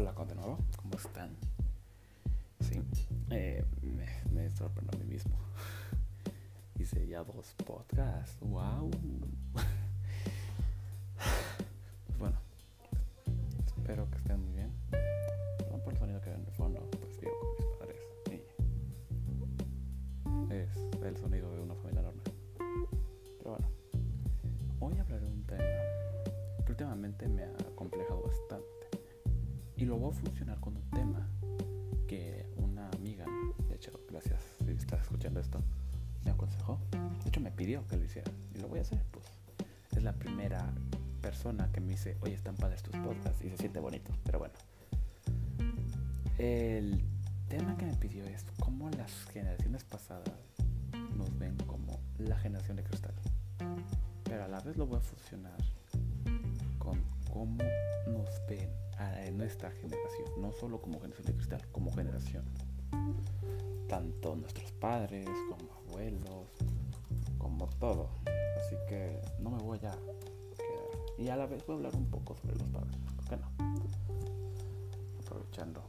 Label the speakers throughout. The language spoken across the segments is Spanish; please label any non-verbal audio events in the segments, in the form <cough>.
Speaker 1: Hola de nuevo, ¿cómo están? Sí, eh, me, me sorprendo a mí mismo. <laughs> Hice ya dos podcasts, wow. <laughs> Pues bueno, espero que estén Funcionar con un tema que una amiga, de hecho, gracias si estás escuchando esto, me aconsejó. De hecho, me pidió que lo hiciera. Y lo voy a hacer, pues. Es la primera persona que me dice, oye, están padres tus podcasts y se siente bonito. Pero bueno. El tema que me pidió es cómo las generaciones pasadas nos ven como la generación de cristal. Pero a la vez lo voy a fusionar con cómo nos ven a nuestra generación, no solo como generación de cristal, como generación. Tanto nuestros padres, como abuelos, como todo. Así que no me voy a quedar. Y a la vez voy a hablar un poco sobre los padres, ¿por qué no? Aprovechando.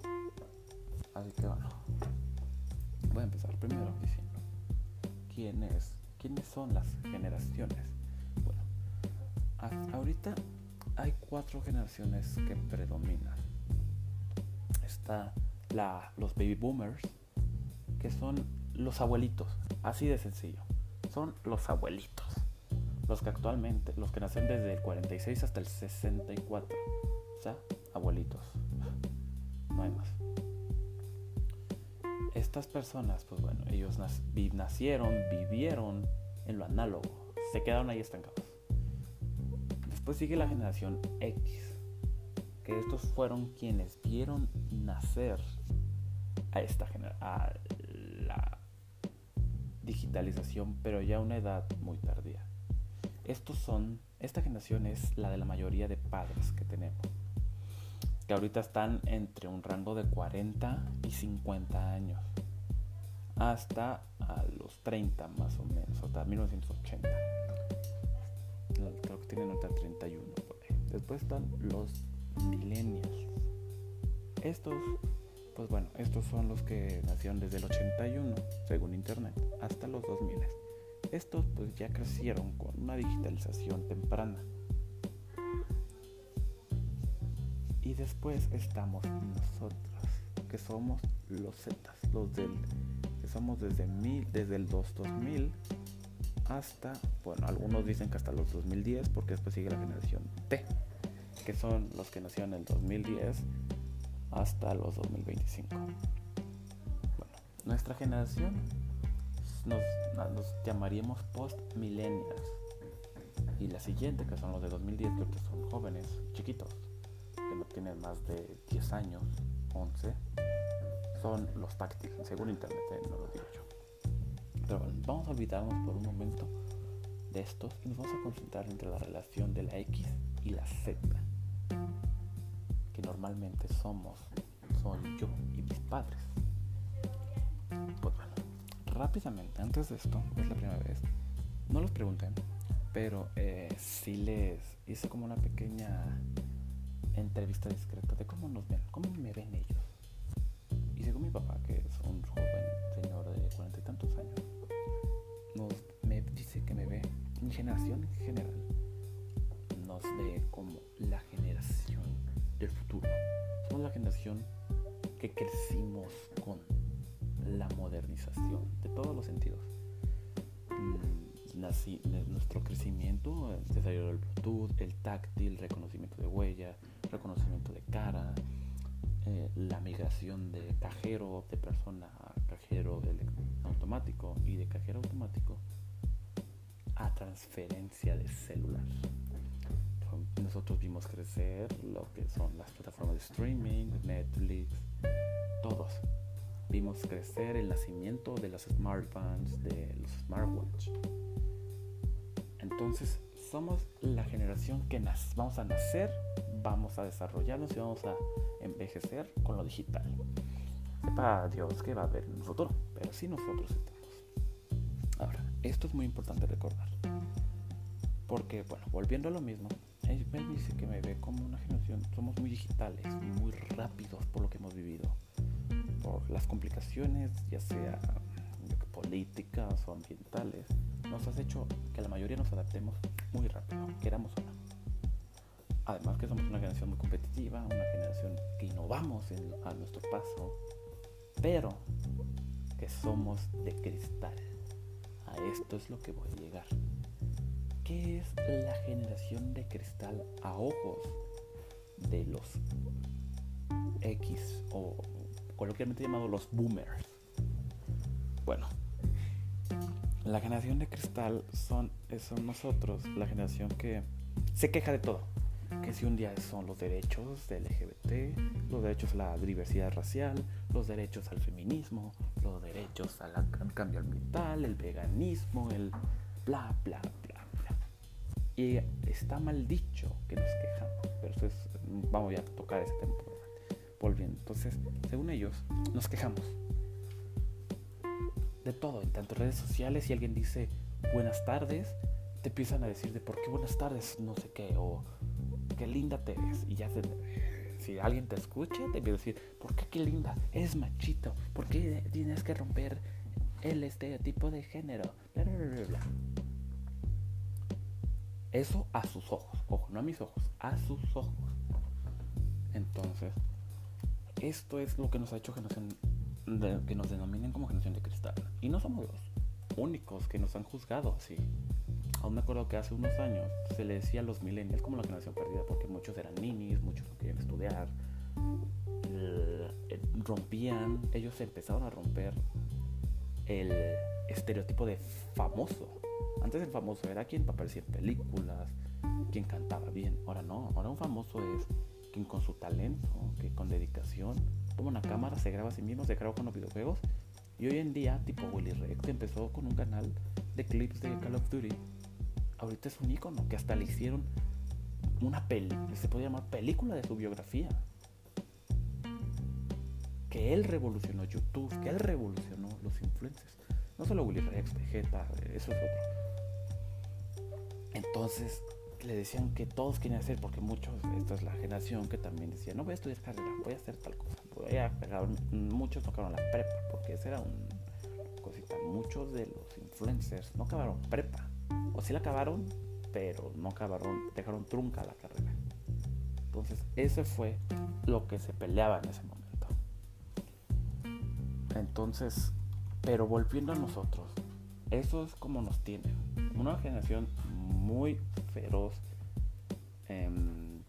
Speaker 1: Así que bueno, voy a empezar primero diciendo quién es, quiénes son las generaciones. Bueno, ahorita hay cuatro generaciones que predominan. Está la, los baby boomers, que son los abuelitos, así de sencillo. Son los abuelitos. Los que actualmente, los que nacen desde el 46 hasta el 64. O sea, abuelitos. No hay más. Estas personas, pues bueno, ellos nacieron, vivieron en lo análogo. Se quedaron ahí estancados. Después sigue la generación X, que estos fueron quienes vieron nacer a esta a la digitalización, pero ya a una edad muy tardía. Estos son, esta generación es la de la mayoría de padres que tenemos, que ahorita están entre un rango de 40 y 50 años, hasta los 30 más o menos, hasta 1980 creo tienen ahorita 31 Después están los millennials. Estos, pues bueno, estos son los que nacieron desde el 81, según internet, hasta los 2000. Estos pues ya crecieron con una digitalización temprana. Y después estamos nosotros, que somos los Zetas, los del que somos desde mil, desde el 2000 hasta, bueno, algunos dicen que hasta los 2010, porque después sigue la generación T, que son los que nacieron en el 2010 hasta los 2025. Bueno, nuestra generación nos, nos llamaríamos post-millennials. Y la siguiente, que son los de 2010, que son jóvenes, chiquitos, que no tienen más de 10 años, 11, son los táctiles, según internet, eh, no lo digo yo. Vamos a olvidarnos por un momento de estos y nos vamos a concentrar entre la relación de la X y la Z. Que normalmente somos, son yo y mis padres. Pues bueno, rápidamente, antes de esto, es la primera vez, no los pregunté, pero eh, sí les hice como una pequeña entrevista discreta de cómo nos ven, cómo me ven ellos. Y según mi papá, que es un joven señor de cuarenta y tantos años, generación en general, nos ve como la generación del futuro. Somos la generación que crecimos con la modernización de todos los sentidos. Mm, nuestro crecimiento, el desarrollo del Bluetooth, el táctil, reconocimiento de huella, reconocimiento de cara, eh, la migración de cajero de persona a cajero automático y de cajero automático a transferencia de celular. Nosotros vimos crecer lo que son las plataformas de streaming, Netflix, todos. Vimos crecer el nacimiento de las smartphones, de los smartwatch. Entonces, somos la generación que vamos a nacer, vamos a desarrollarnos y vamos a envejecer con lo digital. Sepa Dios que va a haber en un futuro, pero sí nosotros estamos. Esto es muy importante recordar. Porque, bueno, volviendo a lo mismo, él dice que me ve como una generación, somos muy digitales, muy rápidos por lo que hemos vivido, por las complicaciones, ya sea políticas o ambientales, nos has hecho que la mayoría nos adaptemos muy rápido, queramos o no. Además que somos una generación muy competitiva, una generación que innovamos a nuestro paso, pero que somos de cristal. A esto es lo que voy a llegar. ¿Qué es la generación de cristal a ojos de los X o coloquialmente llamados los boomers? Bueno, la generación de cristal son, son nosotros, la generación que se queja de todo. Que si un día son los derechos del LGBT, los derechos a la diversidad racial, los derechos al feminismo, los derechos al cambio ambiental, el veganismo, el bla, bla, bla, bla. Y está mal dicho que nos quejamos, pero eso es, vamos a tocar ese tema. Volviendo, entonces, según ellos, nos quejamos de todo, en tanto redes sociales, si alguien dice buenas tardes, te empiezan a decir de por qué buenas tardes, no sé qué, o qué linda te ves. Y ya se, si alguien te escucha, te empieza a decir, ¿por qué linda? Es machito, ¿por qué tienes que romper el estereotipo de género? Eso a sus ojos, ojo, no a mis ojos, a sus ojos. Entonces, esto es lo que nos ha hecho generación que nos denominen como generación de cristal. Y no somos los únicos que nos han juzgado así. Aún me acuerdo que hace unos años se le decía a los millennials como la generación perdida, porque muchos eran ninis, muchos no querían estudiar, eh, rompían, ellos empezaron a romper el estereotipo de famoso. Antes el famoso era quien aparecía en películas, quien cantaba bien. Ahora no, ahora un famoso es quien con su talento, que con dedicación toma una cámara, se graba a sí mismo, se graba con los videojuegos. Y hoy en día, tipo Willy Rex, empezó con un canal de clips de Call of Duty. Ahorita es un icono que hasta le hicieron una peli, se puede llamar película de su biografía. Que él revolucionó YouTube, que él revolucionó los influencers. No solo Willy Rex, Vegeta, eso es otro. Entonces, le decían que todos querían hacer, porque muchos, esta es la generación que también decía, no voy a estudiar carrera, voy a hacer tal cosa, voy a muchos no acabaron la prepa, porque esa era un cosita, muchos de los influencers no acabaron prepa, o sí la acabaron, pero no acabaron, dejaron trunca la carrera. Entonces, ese fue lo que se peleaba en ese momento. Entonces, pero volviendo a nosotros, eso es como nos tienen. Una generación muy feroz en,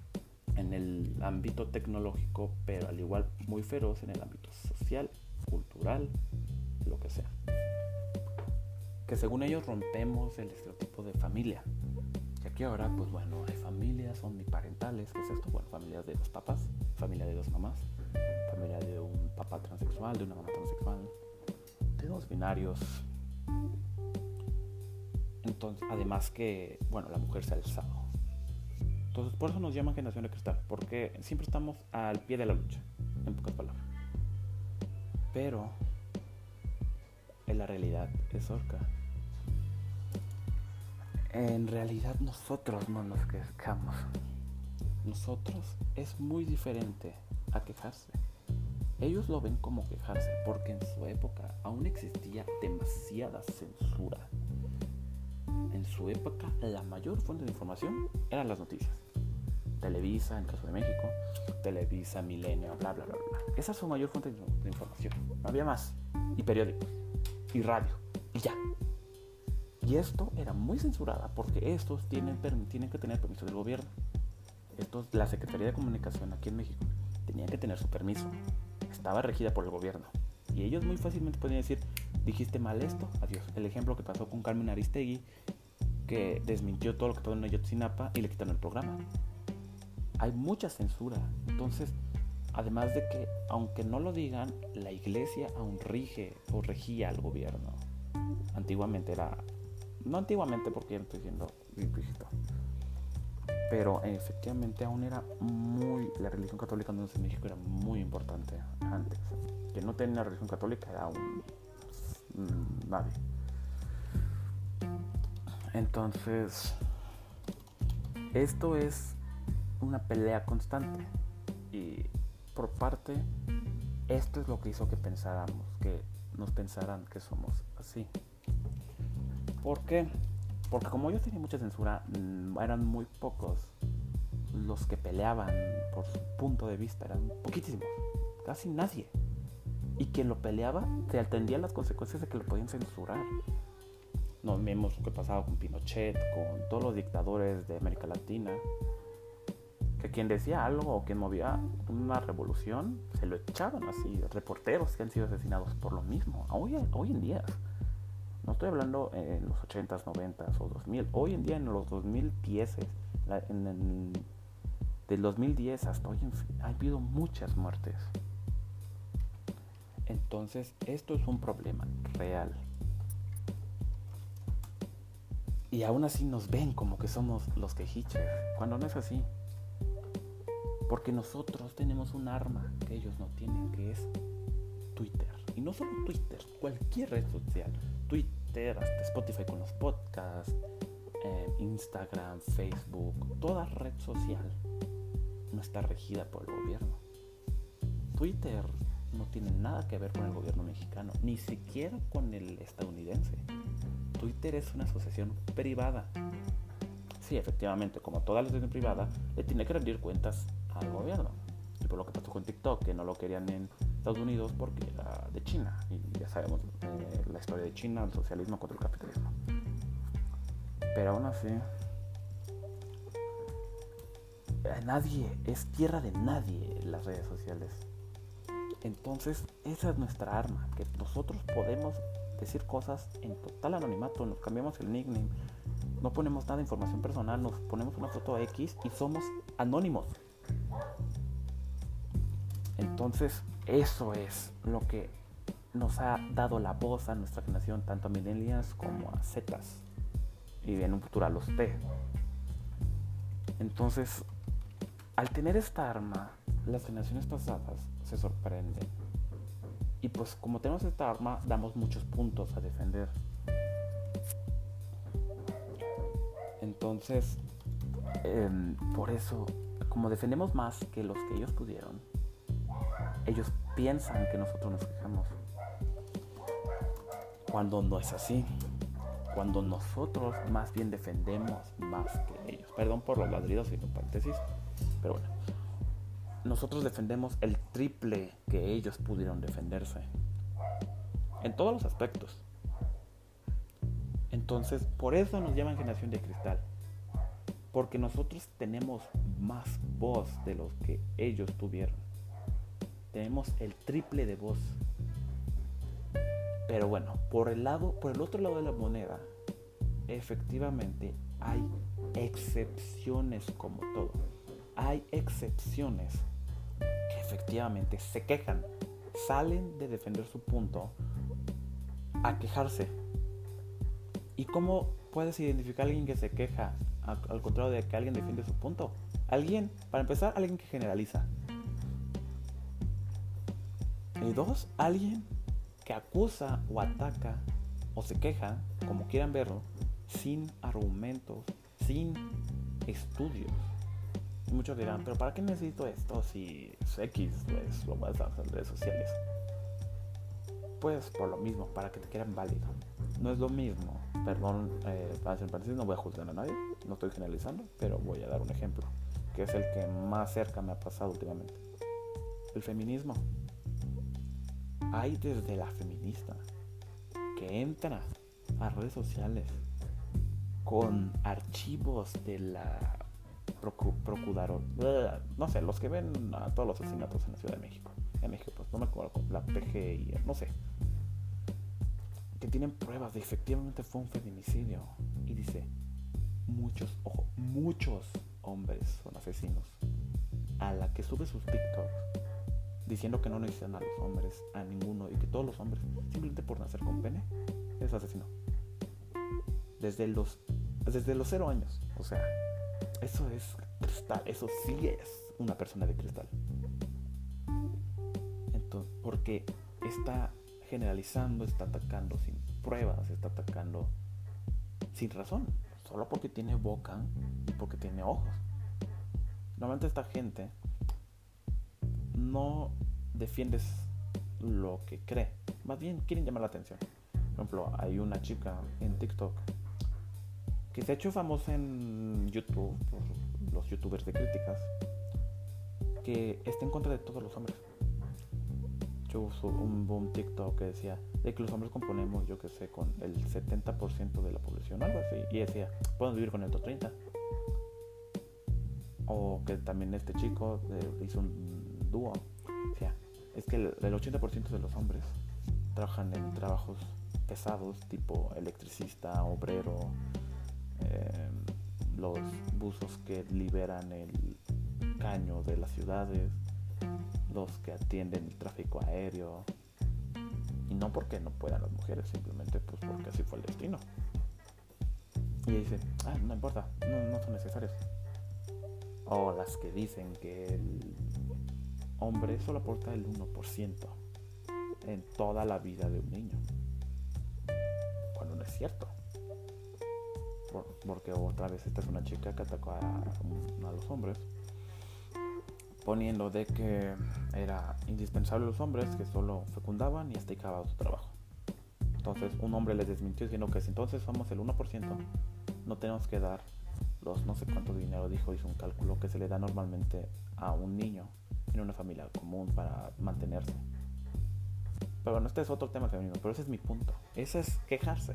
Speaker 1: el ámbito tecnológico, pero al igual muy feroz en el ámbito social, cultural, lo que sea. Que según ellos rompemos el estereotipo de familia. Y aquí ahora, pues bueno, hay familias omniparentales. ¿Qué es esto? Bueno, familias de dos papás, familia de dos mamás, familia de un papá transexual, de una mamá transexual, de dos binarios, entonces, además que, bueno, la mujer se ha alzado. Entonces, por eso nos llaman generación de cristal, porque siempre estamos al pie de la lucha, en pocas palabras. Pero, en la realidad es orca. En realidad nosotros no nos quejamos. Nosotros es muy diferente a quejarse. Ellos lo ven como quejarse porque en su época aún existía demasiada censura en su época la mayor fuente de información eran las noticias. Televisa, en caso de México, Televisa, Milenio, bla, bla, bla, bla. Esa es su mayor fuente de información. No había más. Y periódicos. Y radio. Y ya. Y esto era muy censurada porque estos tienen, tienen que tener permiso del gobierno. Estos, la Secretaría de Comunicación aquí en México tenía que tener su permiso. Estaba regida por el gobierno. Y ellos muy fácilmente podían decir, dijiste mal esto, adiós. El ejemplo que pasó con Carmen Aristegui que desmintió todo lo que pasó en Ayotzinapa y le quitaron el programa. Hay mucha censura. Entonces, además de que, aunque no lo digan, la iglesia aún rige o regía al gobierno. Antiguamente era. No antiguamente porque ya estoy diciendo viejito. Pero efectivamente aún era muy. La religión católica en México era muy importante antes. Que no tenía religión católica era un. Mm, nadie. Entonces, Esto es una pelea constante y por parte esto es lo que hizo que pensáramos, que nos pensaran que somos así. ¿Por qué? Porque como yo tenía mucha censura, mm, eran muy pocos los que peleaban por su punto de vista, eran poquísimos, casi nadie. Y quien lo peleaba se atendía a las consecuencias de que lo podían censurar. Nos vemos lo que pasaba con Pinochet, con todos los dictadores de América Latina, que quien decía algo o quien movía una revolución, se lo echaban así, reporteros que han sido asesinados por lo mismo, hoy en día. No estoy hablando en los 80s, 90s o 2000, hoy en día en los 2010, en, en, del 2010 hasta hoy ha habido muchas muertes. Entonces, esto es un problema real. Y aún así nos ven como que somos los quejiches, cuando no es así. Porque nosotros tenemos un arma que ellos no tienen, que es Twitter. Y no solo Twitter, cualquier red social. Twitter, hasta Spotify con los podcasts, eh, Instagram, Facebook, toda red social no está regida por el gobierno. Twitter no tiene nada que ver con el gobierno mexicano, ni siquiera con el estadounidense. Twitter es una asociación privada. Sí, efectivamente, como toda asociación privada, le tiene que rendir cuentas al gobierno. Y por lo que pasó con TikTok, que no lo querían en Estados Unidos porque era de China. Y ya sabemos eh, la historia de China, el socialismo contra el capitalismo. Pero aún así, nadie, es tierra de nadie las redes sociales. Entonces, esa es nuestra arma, que nosotros podemos decir cosas en total anonimato, nos cambiamos el nickname, no ponemos nada de información personal, nos ponemos una foto X y somos anónimos. Entonces, eso es lo que nos ha dado la voz a nuestra generación, tanto a millennials como a Zetas, y en un futuro a los T. Entonces, al tener esta arma, las generaciones pasadas se sorprenden. Y pues como tenemos esta arma, damos muchos puntos a defender. Entonces, em, por eso, como defendemos más que los que ellos pudieron, ellos piensan que nosotros nos quejamos. Cuando no es así. Cuando nosotros más bien defendemos más que ellos. Perdón por los ladridos y paréntesis. Pero bueno nosotros defendemos el triple que ellos pudieron defenderse. En todos los aspectos. Entonces, por eso nos llaman generación de cristal. Porque nosotros tenemos más voz de los que ellos tuvieron. Tenemos el triple de voz. Pero bueno, por el lado, por el otro lado de la moneda, efectivamente hay excepciones como todo. Hay excepciones efectivamente se quejan, salen de defender su punto a quejarse. ¿Y cómo puedes identificar a alguien que se queja al contrario de que alguien defiende su punto? Alguien, para empezar, alguien que generaliza. Y dos, alguien que acusa o ataca o se queja, como quieran verlo, sin argumentos, sin estudios muchos dirán, pero ¿para qué necesito esto si es X pues lo vas a hacer en redes sociales? Pues por lo mismo, para que te quieran válido. No es lo mismo, perdón, eh, no voy a juzgar a nadie, no estoy generalizando, pero voy a dar un ejemplo, que es el que más cerca me ha pasado últimamente. El feminismo. Hay desde la feminista que entra a redes sociales con archivos de la procuraron, no sé, los que ven a todos los asesinatos en la Ciudad de México. En México, pues no me acuerdo, la PGI, no sé. Que tienen pruebas de efectivamente fue un feminicidio. Y dice, muchos, ojo, muchos hombres son asesinos. A la que sube sus TikToks diciendo que no necesitan a los hombres, a ninguno, y que todos los hombres, simplemente por nacer con pene, es asesino. Desde los, desde los cero años, o sea, eso es cristal, eso sí es una persona de cristal. Entonces, porque está generalizando, está atacando sin pruebas, está atacando sin razón, solo porque tiene boca y porque tiene ojos. Normalmente esta gente no defiende lo que cree, más bien quieren llamar la atención. Por ejemplo, hay una chica en TikTok que se ha hecho famosa en YouTube los youtubers de críticas que está en contra de todos los hombres. Yo uso un boom TikTok que decía de que los hombres componemos, yo que sé, con el 70% de la población, algo así. Y decía, podemos vivir con el otro 30. O que también este chico eh, hizo un dúo. Decía, es que el, 80% de los hombres trabajan en trabajos pesados, tipo electricista, obrero, eh, los buzos que liberan el caño de las ciudades, los que atienden el tráfico aéreo. Y no porque no puedan las mujeres, simplemente pues porque así fue el destino. Y dice, ah, no importa, no, no son necesarios. O las que dicen que el hombre solo aporta el 1% en toda la vida de un niño. Cuando no es cierto. porque otra vez esta es una chica que atacó a, los hombres poniendo de que era indispensable los hombres que solo fecundaban y hasta acababa su trabajo. Entonces un hombre le desmintió diciendo que si entonces somos el 1%, no tenemos que dar los no sé cuánto dinero, dijo, hizo un cálculo que se le da normalmente a un niño en una familia común para mantenerse. Pero bueno, este es otro tema femenino, pero ese es mi punto. Ese es quejarse.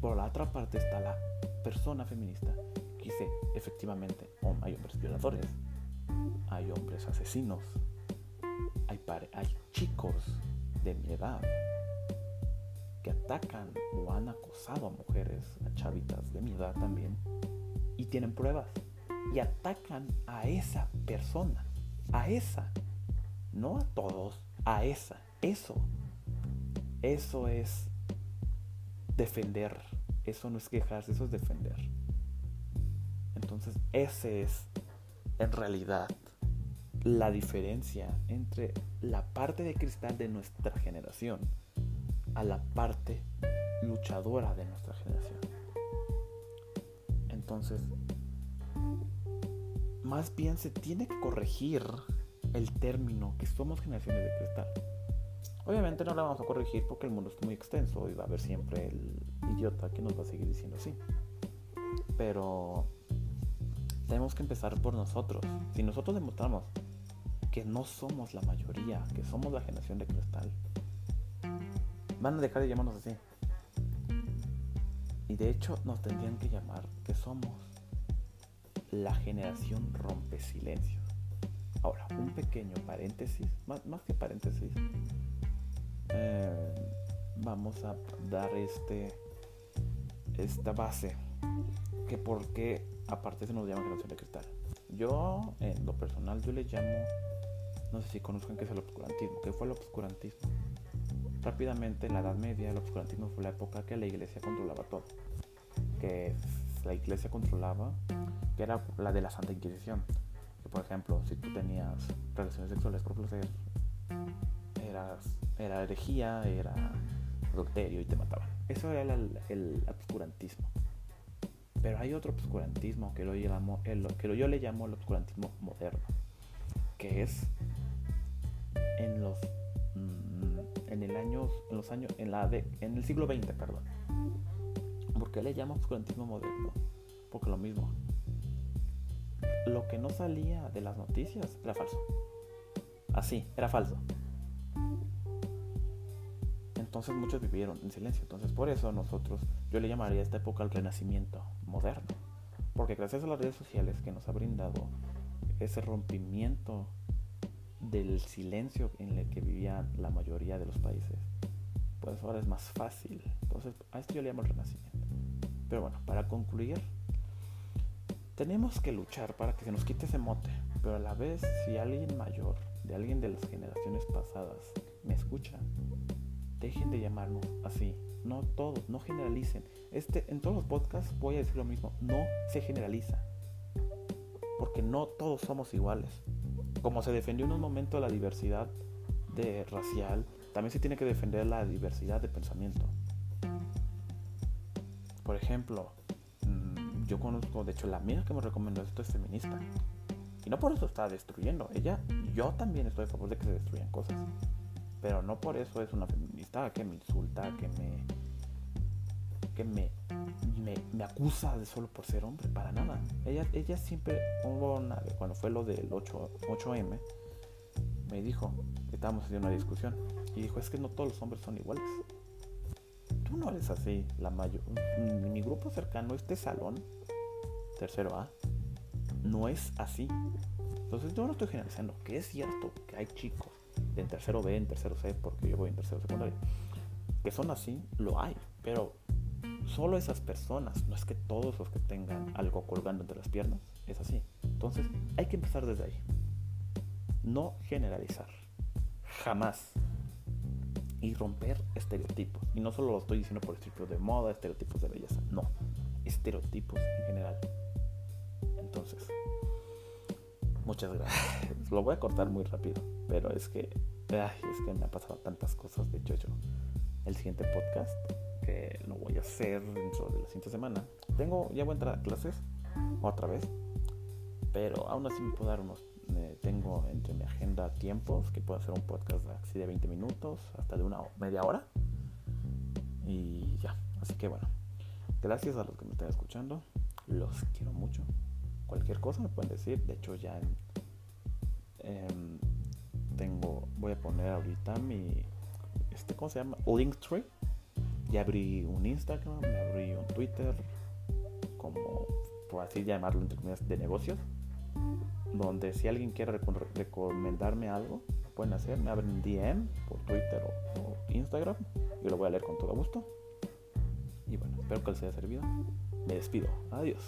Speaker 1: Por la otra parte está la persona feminista que dice, efectivamente, hay hombres violadores, hay hombres asesinos, hay, hay chicos de mi edad que atacan o han acosado a mujeres, a chavitas de mi edad también, y tienen pruebas, y atacan a esa persona, a esa, no a todos, a esa, eso, eso es defender, eso no es quejarse, eso es defender. Entonces, ese es en realidad la diferencia entre la parte de cristal de nuestra generación a la parte luchadora de nuestra generación. Entonces, más bien se tiene que corregir el término que somos generaciones de cristal. Obviamente no la vamos a corregir porque el mundo es muy extenso y va a haber siempre el idiota que nos va a seguir diciendo así. Pero tenemos que empezar por nosotros. Si nosotros demostramos que no somos la mayoría, que somos la generación de cristal, van a dejar de llamarnos así. Y de hecho nos tendrían que llamar que somos la generación rompe silencios. Ahora, un pequeño paréntesis, más, más que paréntesis, eh, vamos a dar este esta base que por qué aparte se nos llama generación de cristal. Yo, en lo personal, yo le llamo, no sé si conozcan qué es el obscurantismo, qué fue el obscurantismo. Rápidamente, en la Edad Media, el obscurantismo fue la época que la iglesia controlaba todo. Que la iglesia controlaba, que era la de la Santa Inquisición. Que, por ejemplo, si tú tenías relaciones sexuales por placer, eras, era herejía, era adulterio y te mataban. Eso era el obscurantismo. Pero hay otro obscurantismo que, lo llamo, el, que yo le llamo el obscurantismo moderno, que es en los en el año, en los años, en la de, en el siglo XX, perdón. ¿Por qué le llamo obscurantismo moderno? Porque lo mismo. Lo que no salía de las noticias era falso. Así, era falso. Entonces muchos vivieron en silencio. Entonces por eso nosotros, yo le llamaría a esta época el renacimiento moderno. Porque gracias a las redes sociales que nos ha brindado ese rompimiento del silencio en el que vivía la mayoría de los países, pues ahora es más fácil. Entonces a esto yo le llamo el renacimiento. Pero bueno, para concluir, tenemos que luchar para que se nos quite ese mote. Pero a la vez, si alguien mayor, de alguien de las generaciones pasadas, me escucha, dejen de llamarnos así. No todos, no generalicen. Este, en todos los podcasts voy a decir lo mismo, no se generaliza. Porque no todos somos iguales. Como se defendió en un momento la diversidad racial, también se tiene que defender la diversidad de pensamiento. Por ejemplo, mm, yo conozco, de hecho, la amiga que me recomendó esto es feminista. Y no por eso está destruyendo. Ella, yo también estoy a favor de que se destruyan cosas. Pero no por eso es una feminista que me insulta, que me. que me. Me, acusa de solo por ser hombre, para nada. Ella, ella siempre cuando fue lo del 8, 8M, me dijo estábamos haciendo una discusión. Y dijo, es que no todos los hombres son iguales. Tú no eres así, la mayor. Mi grupo cercano, este salón, tercero A, no es así. Entonces yo no estoy generalizando, que es cierto que hay chicos en tercero B, en tercero C, porque yo voy en tercero secundario, que son así, lo hay, pero solo esas personas, no es que todos los que tengan algo colgando entre las piernas, es así. Entonces hay que empezar desde ahí. No generalizar. Jamás. Y romper estereotipos. Y no solo lo estoy diciendo por estereotipos de moda, estereotipos de belleza. No. Estereotipos en general. Entonces, muchas gracias. <sighs> Lo voy a cortar muy rápido. Pero es que, es que me ha pasado tantas cosas. De yo, el siguiente podcast, que lo voy a hacer dentro de la siguiente semana, tengo, ya voy a entrar a clases otra vez. Pero aún así me puedo dar unos tengo entre mi agenda tiempos que puedo hacer un podcast así de 20 minutos hasta de una media hora. Y ya, así que bueno, gracias a los que me están escuchando. Los quiero mucho. Cualquier cosa me pueden decir. De hecho, ya tengo, voy a poner ahorita mi, este, ¿cómo se llama? Linktree. Ya abrí un Instagram, me abrí un Twitter, como por así llamarlo entre comillas, de negocios donde si alguien quiere recomendarme algo, pueden hacer, me abren DM por Twitter o, Instagram, yo lo voy a leer con todo gusto. Y bueno, espero que les haya servido. Me despido. Adiós.